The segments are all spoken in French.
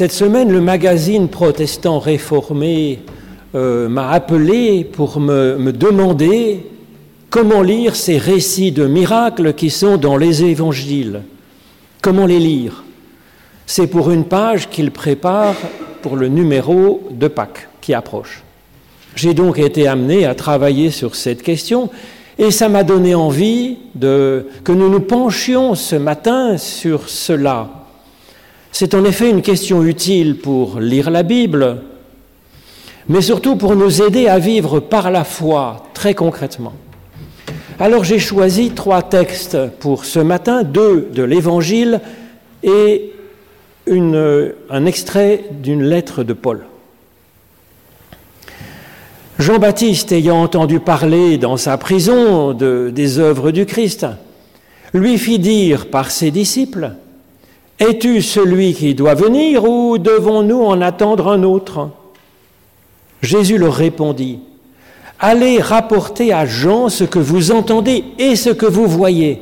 Cette semaine, le magazine protestant réformé euh, m'a appelé pour me, demander comment lire ces récits de miracles qui sont dans les évangiles. Comment les lire? C'est pour une page qu'il prépare pour le numéro de Pâques qui approche. J'ai donc été amené à travailler sur cette question et ça m'a donné envie de, que nous nous penchions ce matin sur cela. C'est en effet une question utile pour lire la Bible, mais surtout pour nous aider à vivre par la foi très concrètement. Alors j'ai choisi trois textes pour ce matin, deux de l'Évangile et un extrait d'une lettre de Paul. Jean-Baptiste, ayant entendu parler dans sa prison de, des œuvres du Christ, lui fit dire par ses disciples, Es-tu celui qui doit venir ou devons-nous en attendre un autre? Jésus leur répondit, Allez rapporter à Jean ce que vous entendez et ce que vous voyez.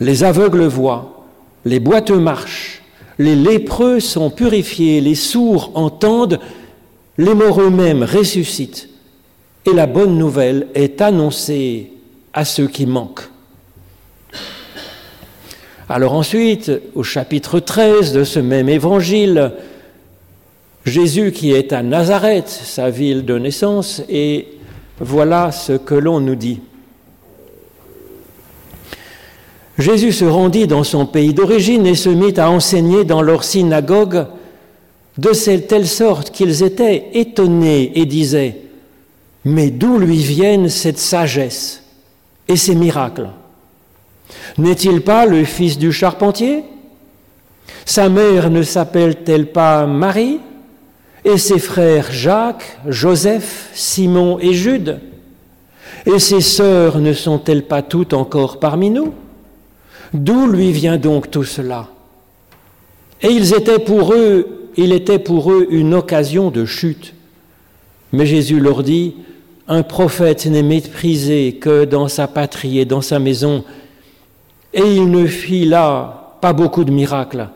Les aveugles voient, les boiteux marchent, les lépreux sont purifiés, les sourds entendent, les morts eux-mêmes ressuscitent et la bonne nouvelle est annoncée à ceux qui manquent. Alors ensuite, au chapitre 13 de ce même évangile, Jésus qui est à Nazareth, sa ville de naissance, et voilà ce que l'on nous dit. Jésus se rendit dans son pays d'origine et se mit à enseigner dans leur synagogue de telle sorte qu'ils étaient étonnés et disaient, mais d'où lui viennent cette sagesse et ces miracles? N'est-il pas le fils du charpentier? Sa mère ne s'appelle-t-elle pas Marie? Et ses frères Jacques, Joseph, Simon et Jude? Et ses sœurs ne sont-elles pas toutes encore parmi nous? D'où lui vient donc tout cela? Et ils étaient pour eux il était pour eux une occasion de chute. Mais Jésus leur dit, un prophète n'est méprisé que dans sa patrie et dans sa maison, et il ne fit là pas beaucoup de miracles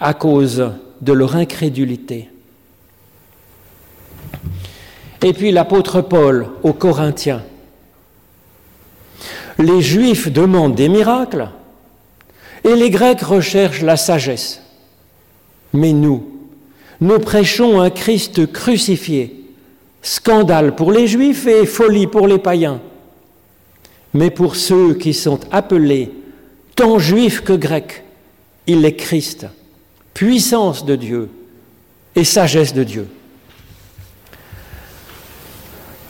à cause de leur incrédulité. Et puis l'apôtre Paul aux Corinthiens. Les Juifs demandent des miracles et les Grecs recherchent la sagesse. Mais nous, nous prêchons un Christ crucifié, scandale pour les Juifs et folie pour les païens. Mais pour ceux qui sont appelés, tant juifs que grecs, il est Christ, puissance de Dieu et sagesse de Dieu.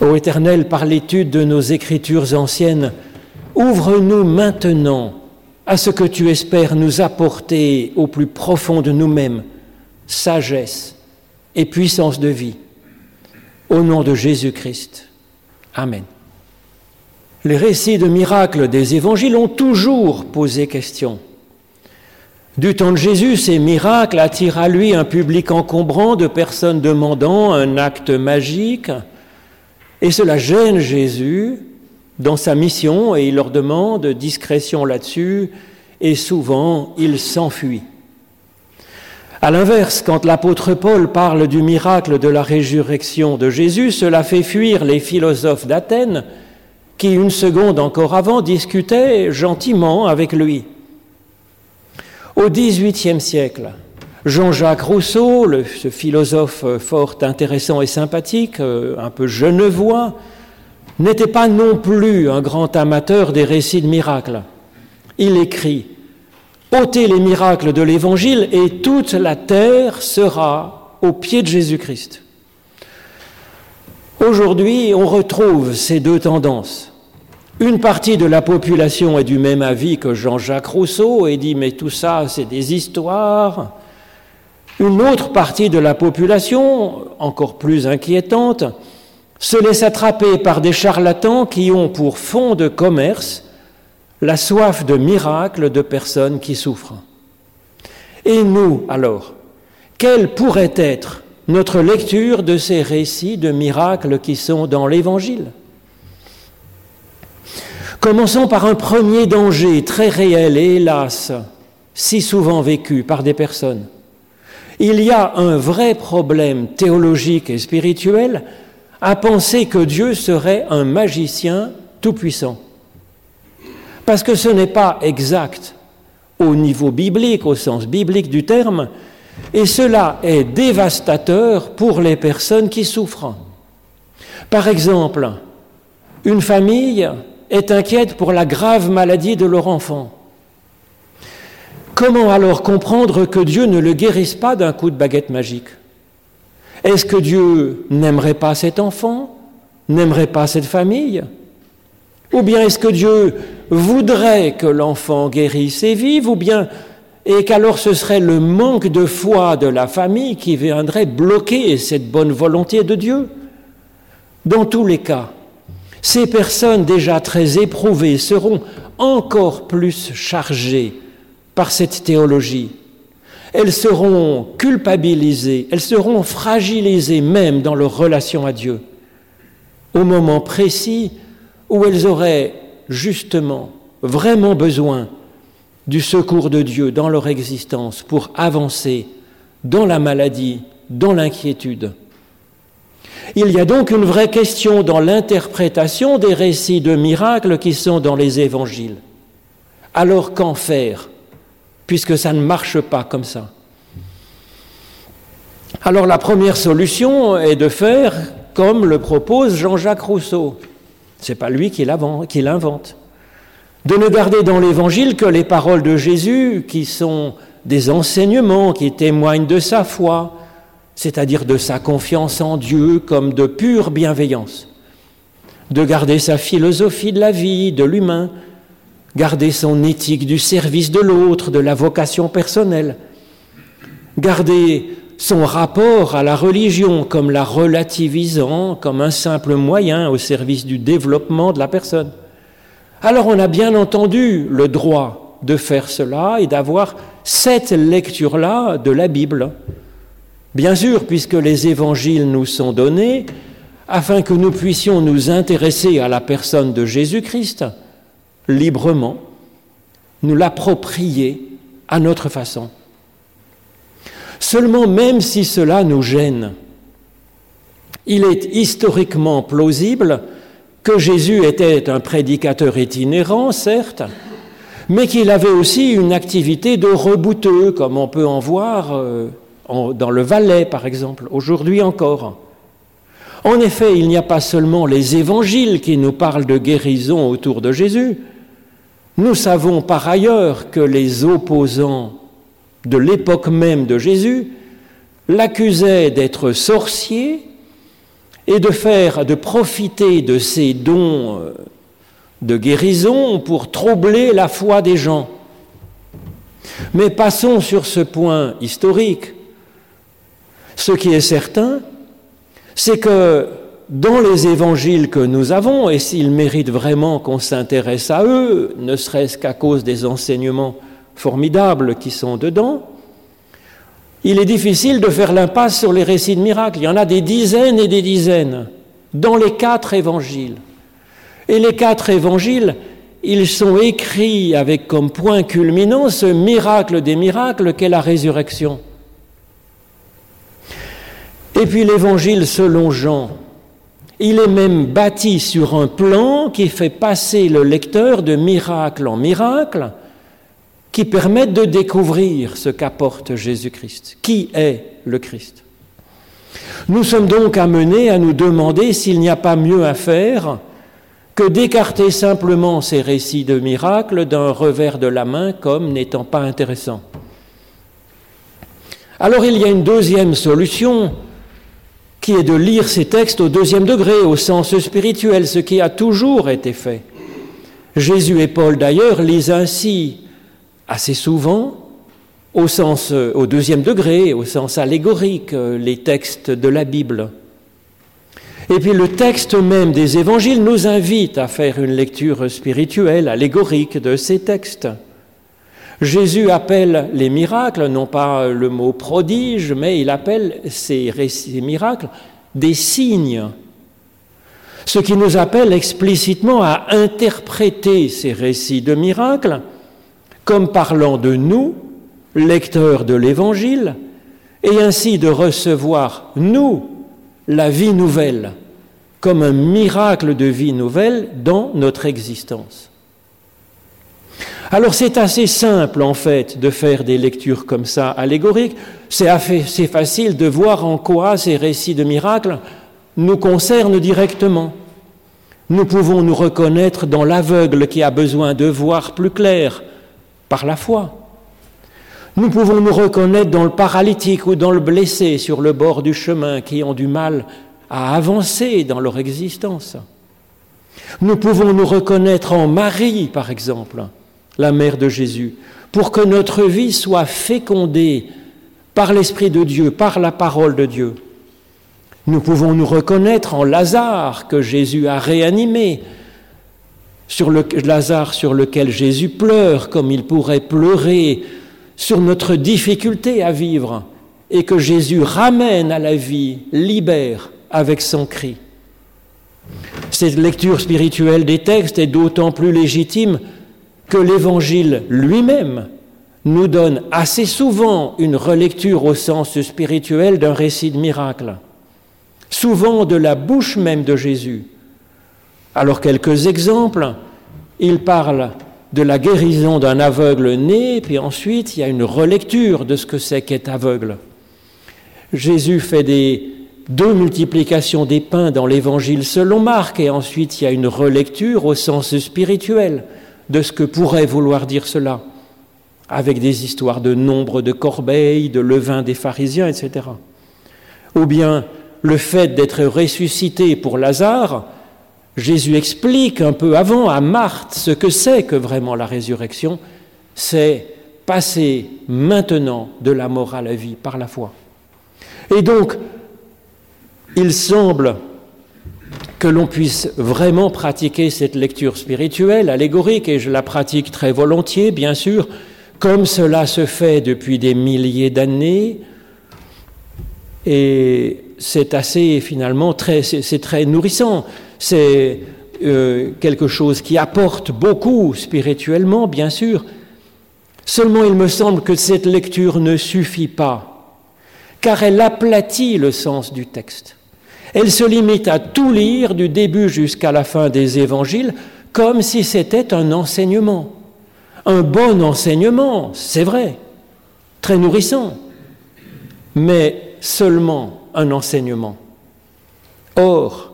Ô Éternel, par l'étude de nos écritures anciennes, ouvre-nous maintenant à ce que tu espères nous apporter au plus profond de nous-mêmes, sagesse et puissance de vie. Au nom de Jésus-Christ. Amen. Les récits de miracles des évangiles ont toujours posé question. Du temps de Jésus, ces miracles attirent à lui un public encombrant de personnes demandant un acte magique, et cela gêne Jésus dans sa mission et il leur demande discrétion là-dessus et souvent il s'enfuit. À l'inverse, quand l'apôtre Paul parle du miracle de la résurrection de Jésus, cela fait fuir les philosophes d'Athènes qui, une seconde encore avant, discutaient gentiment avec lui. Au XVIIIe siècle, Jean-Jacques Rousseau, ce philosophe fort intéressant et sympathique, euh, un peu genevois, n'était pas non plus un grand amateur des récits de miracles. Il écrit ôtez les miracles de l'Évangile et toute la terre sera au pied de Jésus-Christ. Aujourd'hui, on retrouve ces deux tendances. Une partie de la population est du même avis que Jean-Jacques Rousseau et dit mais tout ça, c'est des histoires. Une autre partie de la population, encore plus inquiétante, se laisse attraper par des charlatans qui ont pour fond de commerce la soif de miracles de personnes qui souffrent. Et nous, alors, quelle pourrait être notre lecture de ces récits de miracles qui sont dans l'Évangile? Commençons par un premier danger très réel et hélas, si souvent vécu par des personnes. Il y a un vrai problème théologique et spirituel à penser que Dieu serait un magicien tout-puissant. Parce que ce n'est pas exact au niveau biblique, au sens biblique du terme, et cela est dévastateur pour les personnes qui souffrent. Par exemple, une famille est inquiète pour la grave maladie de leur enfant. Comment alors comprendre que Dieu ne le guérisse pas d'un coup de baguette magique? Est-ce que Dieu n'aimerait pas cet enfant? N'aimerait pas cette famille? Ou bien est-ce que Dieu voudrait que l'enfant guérisse et vive? Ou bien et qu'alors ce serait le manque de foi de la famille qui viendrait bloquer cette bonne volonté de Dieu? Dans tous les cas, ces personnes déjà très éprouvées seront encore plus chargées par cette théologie. Elles seront culpabilisées, elles seront fragilisées même dans leur relation à Dieu, au moment précis où elles auraient justement vraiment besoin du secours de Dieu dans leur existence pour avancer dans la maladie, dans l'inquiétude. Il y a donc une vraie question dans l'interprétation des récits de miracles qui sont dans les évangiles. Alors qu'en faire, puisque ça ne marche pas comme ça? Alors la première solution est de faire comme le propose Jean-Jacques Rousseau. Ce n'est pas lui qui l'invente. De ne garder dans l'évangile que les paroles de Jésus qui sont des enseignements qui témoignent de sa foi, c'est-à-dire de sa confiance en Dieu comme de pure bienveillance, de garder sa philosophie de la vie, de l'humain, garder son éthique du service de l'autre, de la vocation personnelle, garder son rapport à la religion comme la relativisant, comme un simple moyen au service du développement de la personne. Alors on a bien entendu le droit de faire cela et d'avoir cette lecture-là de la Bible. Bien sûr, puisque les évangiles nous sont donnés, afin que nous puissions nous intéresser à la personne de Jésus-Christ librement, nous l'approprier à notre façon. Seulement, même si cela nous gêne, il est historiquement plausible que Jésus était un prédicateur itinérant, certes, mais qu'il avait aussi une activité de rebouteux, comme on peut en voir dans le Valais, par exemple, aujourd'hui encore. En effet, il n'y a pas seulement les évangiles qui nous parlent de guérison autour de Jésus. Nous savons par ailleurs que les opposants de l'époque même de Jésus l'accusaient d'être sorcier et de faire, de profiter de ses dons euh, de guérison pour troubler la foi des gens. Mais passons sur ce point historique. Ce qui est certain, c'est que dans les évangiles que nous avons, et s'ils méritent vraiment qu'on s'intéresse à eux, ne serait-ce qu'à cause des enseignements formidables qui sont dedans, il est difficile de faire l'impasse sur les récits de miracles. Il y en a des dizaines et des dizaines dans les quatre évangiles. Et les quatre évangiles, ils sont écrits avec comme point culminant ce miracle des miracles qu'est la résurrection. Et puis l'évangile selon Jean, il est même bâti sur un plan qui fait passer le lecteur de miracle en miracle, qui permettent de découvrir ce qu'apporte Jésus-Christ. Qui est le Christ Nous sommes donc amenés à nous demander s'il n'y a pas mieux à faire que d'écarter simplement ces récits de miracles d'un revers de la main comme n'étant pas intéressants. Alors il y a une deuxième solution qui est de lire ces textes au deuxième degré, au sens spirituel, ce qui a toujours été fait. Jésus et Paul d'ailleurs lisent ainsi assez souvent au sens au deuxième degré, au sens allégorique, les textes de la Bible. Et puis le texte même des évangiles nous invite à faire une lecture spirituelle, allégorique de ces textes. Jésus appelle les miracles, non pas le mot prodige, mais il appelle ces, récits, miracles des signes. Ce qui nous appelle explicitement à interpréter ces récits de miracles comme parlant de nous, lecteurs de l'Évangile, et ainsi de recevoir, nous, la vie nouvelle, comme un miracle de vie nouvelle dans notre existence. Alors c'est assez simple en fait de faire des lectures comme ça allégoriques. C'est facile de voir en quoi ces récits de miracles nous concernent directement. Nous pouvons nous reconnaître dans l'aveugle qui a besoin de voir plus clair par la foi. Nous pouvons nous reconnaître dans le paralytique ou dans le blessé sur le bord du chemin qui ont du mal à avancer dans leur existence. Nous pouvons nous reconnaître en Marie, par exemple, la mère de Jésus, pour que notre vie soit fécondée par l'Esprit de Dieu, par la parole de Dieu. Nous pouvons nous reconnaître en Lazare que Jésus a réanimé, sur le Lazare sur lequel Jésus pleure comme il pourrait pleurer sur notre difficulté à vivre et que Jésus ramène à la vie, libère avec son cri. Cette lecture spirituelle des textes est d'autant plus légitime que l'Évangile lui-même nous donne assez souvent une relecture au sens spirituel d'un récit de miracle, souvent de la bouche même de Jésus. Alors quelques exemples, il parle de la guérison d'un aveugle né, puis ensuite il y a une relecture de ce que c'est qu'être aveugle. Jésus fait des deux multiplications des pains dans l'évangile selon Marc, et ensuite il y a une relecture au sens spirituel de ce que pourrait vouloir dire cela, avec des histoires de nombre de corbeilles, de levain des pharisiens, etc. Ou bien le fait d'être ressuscité pour Lazare, Jésus explique un peu avant à Marthe ce que c'est que vraiment la résurrection, c'est passer maintenant de la mort à la vie par la foi. Et donc, il semble que l'on puisse vraiment pratiquer cette lecture spirituelle, allégorique, et je la pratique très volontiers, bien sûr, comme cela se fait depuis des milliers d'années, et c'est assez finalement très, c'est très nourrissant. C'est euh, quelque chose qui apporte beaucoup spirituellement, bien sûr. Seulement, il me semble que cette lecture ne suffit pas, car elle aplatit le sens du texte. Elle se limite à tout lire du début jusqu'à la fin des évangiles comme si c'était un enseignement. Un bon enseignement, c'est vrai, très nourrissant, mais seulement un enseignement. Or,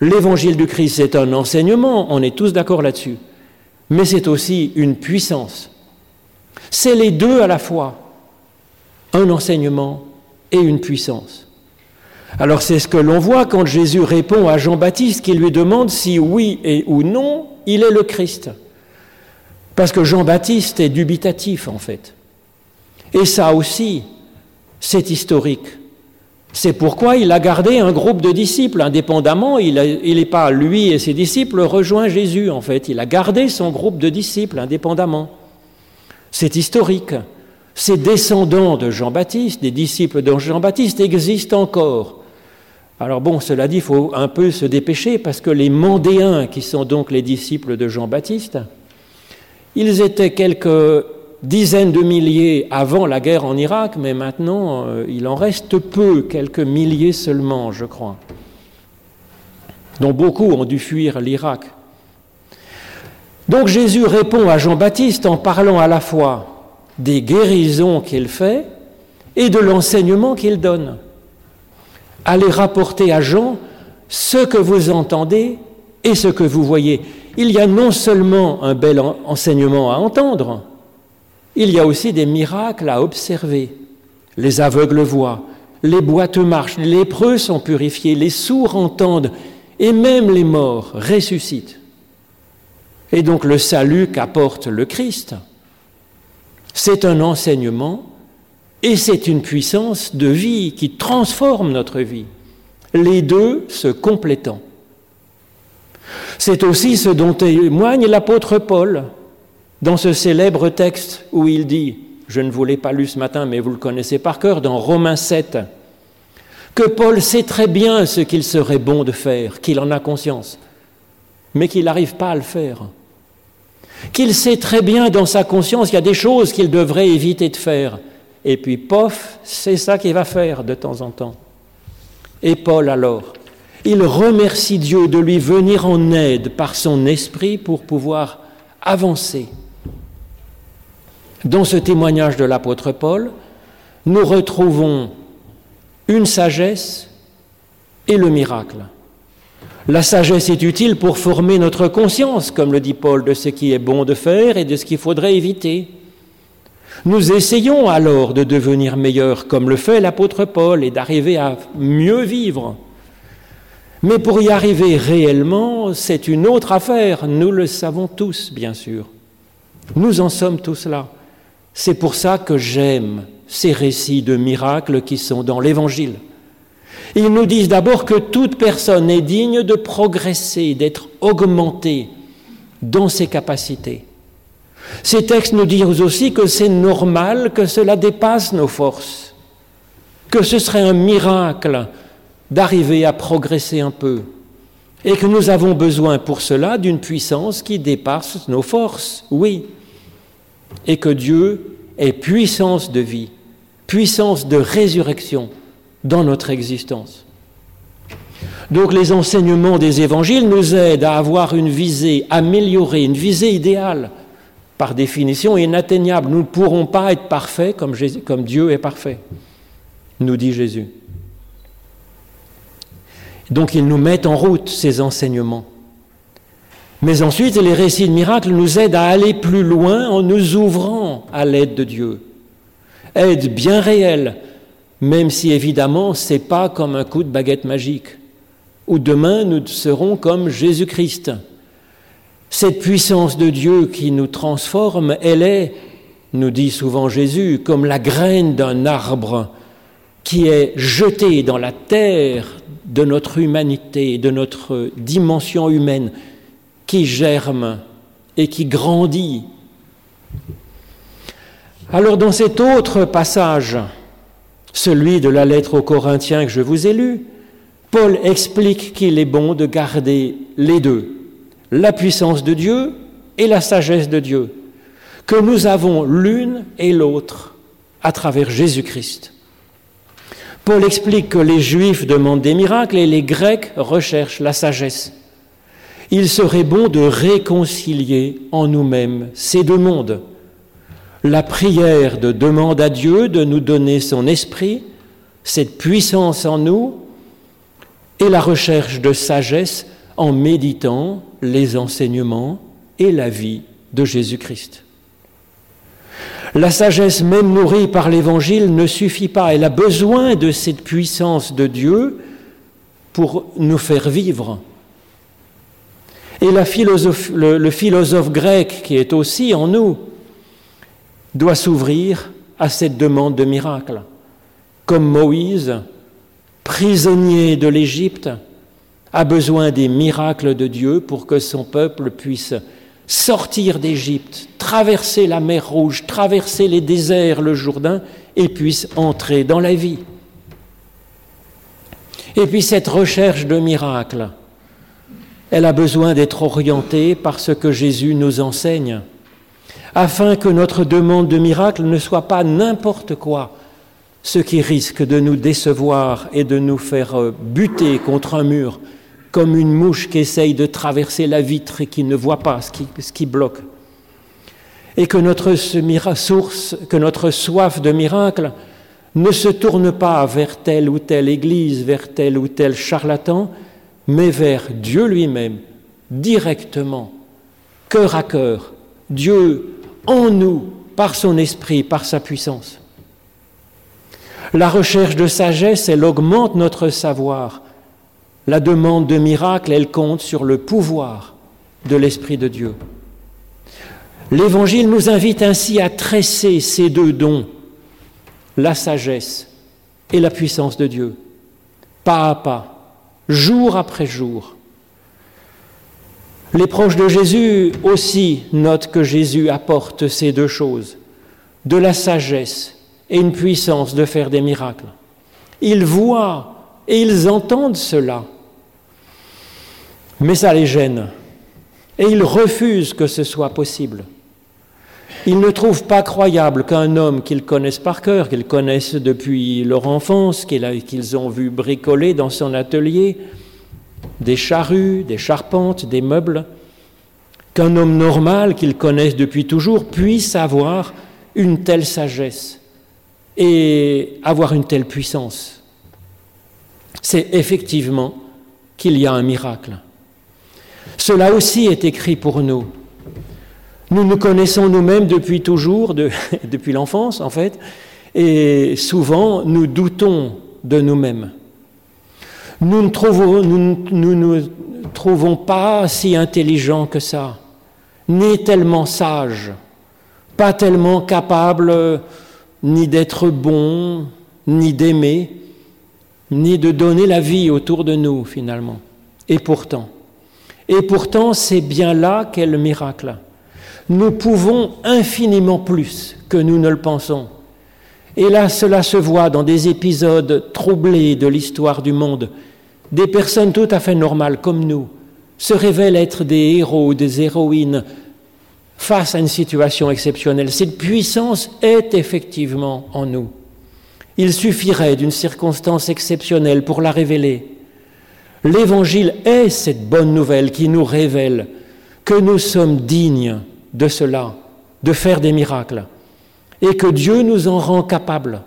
l'évangile du Christ, c'est un enseignement, on est tous d'accord là-dessus, mais c'est aussi une puissance. C'est les deux à la fois, un enseignement et une puissance. Alors c'est ce que l'on voit quand Jésus répond à Jean-Baptiste qui lui demande si oui et ou non il est le Christ. Parce que Jean-Baptiste est dubitatif en fait. Et ça aussi, c'est historique. C'est pourquoi il a gardé un groupe de disciples indépendamment. Il n'est pas, lui et ses disciples, rejoint Jésus en fait. Il a gardé son groupe de disciples indépendamment. C'est historique. Ces descendants de Jean-Baptiste, des disciples de Jean-Baptiste, existent encore. Alors bon, cela dit, il faut un peu se dépêcher parce que les Mandéens, qui sont donc les disciples de Jean-Baptiste, ils étaient quelques dizaines de milliers avant la guerre en Irak, mais maintenant euh, il en reste peu, quelques milliers seulement, je crois, dont beaucoup ont dû fuir l'Irak. Donc Jésus répond à Jean-Baptiste en parlant à la fois des guérisons qu'il fait et de l'enseignement qu'il donne allez rapporter à Jean ce que vous entendez et ce que vous voyez. Il y a non seulement un bel enseignement à entendre, il y a aussi des miracles à observer. Les aveugles voient, les boiteux marchent, les lépreux sont purifiés, les sourds entendent, et même les morts ressuscitent. Et donc le salut qu'apporte le Christ, c'est un enseignement et c'est une puissance de vie qui transforme notre vie, les deux se complétant. C'est aussi ce dont témoigne l'apôtre Paul dans ce célèbre texte où il dit, je ne vous l'ai pas lu ce matin, mais vous le connaissez par cœur, dans Romains 7, que Paul sait très bien ce qu'il serait bon de faire, qu'il en a conscience, mais qu'il n'arrive pas à le faire. Qu'il sait très bien dans sa conscience qu'il y a des choses qu'il devrait éviter de faire, et puis pof, c'est ça qu'il va faire de temps en temps. Et Paul alors, il remercie Dieu de lui venir en aide par son esprit pour pouvoir avancer. Dans ce témoignage de l'apôtre Paul, nous retrouvons une sagesse et le miracle. La sagesse est utile pour former notre conscience, comme le dit Paul, de ce qui est bon de faire et de ce qu'il faudrait éviter. Nous essayons alors de devenir meilleurs, comme le fait l'apôtre Paul, et d'arriver à mieux vivre. Mais pour y arriver réellement, c'est une autre affaire, nous le savons tous, bien sûr. Nous en sommes tous là. C'est pour ça que j'aime ces récits de miracles qui sont dans l'Évangile. Ils nous disent d'abord que toute personne est digne de progresser, d'être augmentée dans ses capacités. Ces textes nous disent aussi que c'est normal que cela dépasse nos forces, que ce serait un miracle d'arriver à progresser un peu, et que nous avons besoin pour cela d'une puissance qui dépasse nos forces, oui, et que Dieu est puissance de vie, puissance de résurrection dans notre existence. Donc les enseignements des évangiles nous aident à avoir une visée améliorée, une visée idéale, par définition inatteignable. Nous ne pourrons pas être parfaits comme, Dieu est parfait, nous dit Jésus. Donc ils nous mettent en route ces enseignements. Mais ensuite, les récits de miracles nous aident à aller plus loin en nous ouvrant à l'aide de Dieu. Aide bien réelle, même si évidemment ce n'est pas comme un coup de baguette magique, où demain nous serons comme Jésus-Christ. Cette puissance de Dieu qui nous transforme, elle est, nous dit souvent Jésus, comme la graine d'un arbre qui est jetée dans la terre de notre humanité, de notre dimension humaine, qui germe et qui grandit. Alors dans cet autre passage, celui de la lettre aux Corinthiens que je vous ai lu, Paul explique qu'il est bon de garder les deux, la puissance de Dieu et la sagesse de Dieu, que nous avons l'une et l'autre à travers Jésus-Christ. Paul explique que les Juifs demandent des miracles et les Grecs recherchent la sagesse. Il serait bon de réconcilier en nous-mêmes ces deux mondes la prière de demande à Dieu de nous donner son esprit, cette puissance en nous, et la recherche de sagesse en méditant les enseignements et la vie de Jésus-Christ. La sagesse même nourrie par l'Évangile ne suffit pas, elle a besoin de cette puissance de Dieu pour nous faire vivre. Et le philosophe grec qui est aussi en nous, doit s'ouvrir à cette demande de miracle. Comme Moïse, prisonnier de l'Égypte, a besoin des miracles de Dieu pour que son peuple puisse sortir d'Égypte, traverser la mer Rouge, traverser les déserts, le Jourdain, et puisse entrer dans la vie. Et puis cette recherche de miracles, elle a besoin d'être orientée par ce que Jésus nous enseigne afin que notre demande de miracle ne soit pas n'importe quoi, ce qui risque de nous décevoir et de nous faire buter contre un mur, comme une mouche qui essaye de traverser la vitre et qui ne voit pas ce qui, bloque. Et que notre source, que notre soif de miracle ne se tourne pas vers telle ou telle église, vers tel ou tel charlatan, mais vers Dieu lui-même, directement, cœur à cœur. Dieu en nous par son esprit, par sa puissance. La recherche de sagesse, elle augmente notre savoir. La demande de miracle, elle compte sur le pouvoir de l'Esprit de Dieu. L'Évangile nous invite ainsi à tresser ces deux dons, la sagesse et la puissance de Dieu, pas à pas, jour après jour, les proches de Jésus aussi notent que Jésus apporte ces deux choses, de la sagesse et une puissance de faire des miracles. Ils voient et ils entendent cela, mais ça les gêne et ils refusent que ce soit possible. Ils ne trouvent pas croyable qu'un homme qu'ils connaissent par cœur, qu'ils connaissent depuis leur enfance, qu'ils ont vu bricoler dans son atelier, des charrues, des charpentes, des meubles, qu'un homme normal qu'ils connaissent depuis toujours puisse avoir une telle sagesse et avoir une telle puissance. C'est effectivement qu'il y a un miracle. Cela aussi est écrit pour nous. Nous nous connaissons nous-mêmes depuis toujours, depuis l'enfance en fait, et souvent nous doutons de nous-mêmes. Nous ne nous, trouvons pas si intelligents que ça, ni tellement sages, pas tellement capables ni d'être bons, ni d'aimer, ni de donner la vie autour de nous finalement. Et pourtant, et pourtant c'est bien là qu'est le miracle. Nous pouvons infiniment plus que nous ne le pensons. Et là, cela se voit dans des épisodes troublés de l'histoire du monde. Des personnes tout à fait normales comme nous se révèlent être des héros ou des héroïnes face à une situation exceptionnelle. Cette puissance est effectivement en nous. Il suffirait d'une circonstance exceptionnelle pour la révéler. L'Évangile est cette bonne nouvelle qui nous révèle que nous sommes dignes de cela, de faire des miracles, et que Dieu nous en rend capables.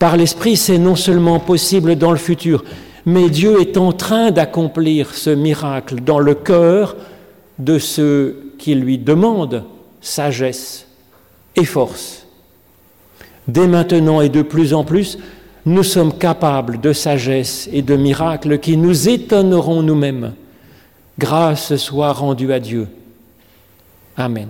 Par l'Esprit, c'est non seulement possible dans le futur, mais Dieu est en train d'accomplir ce miracle dans le cœur de ceux qui lui demandent sagesse et force. Dès maintenant et de plus en plus, nous sommes capables de sagesse et de miracles qui nous étonneront nous-mêmes. Grâce soit rendue à Dieu. Amen.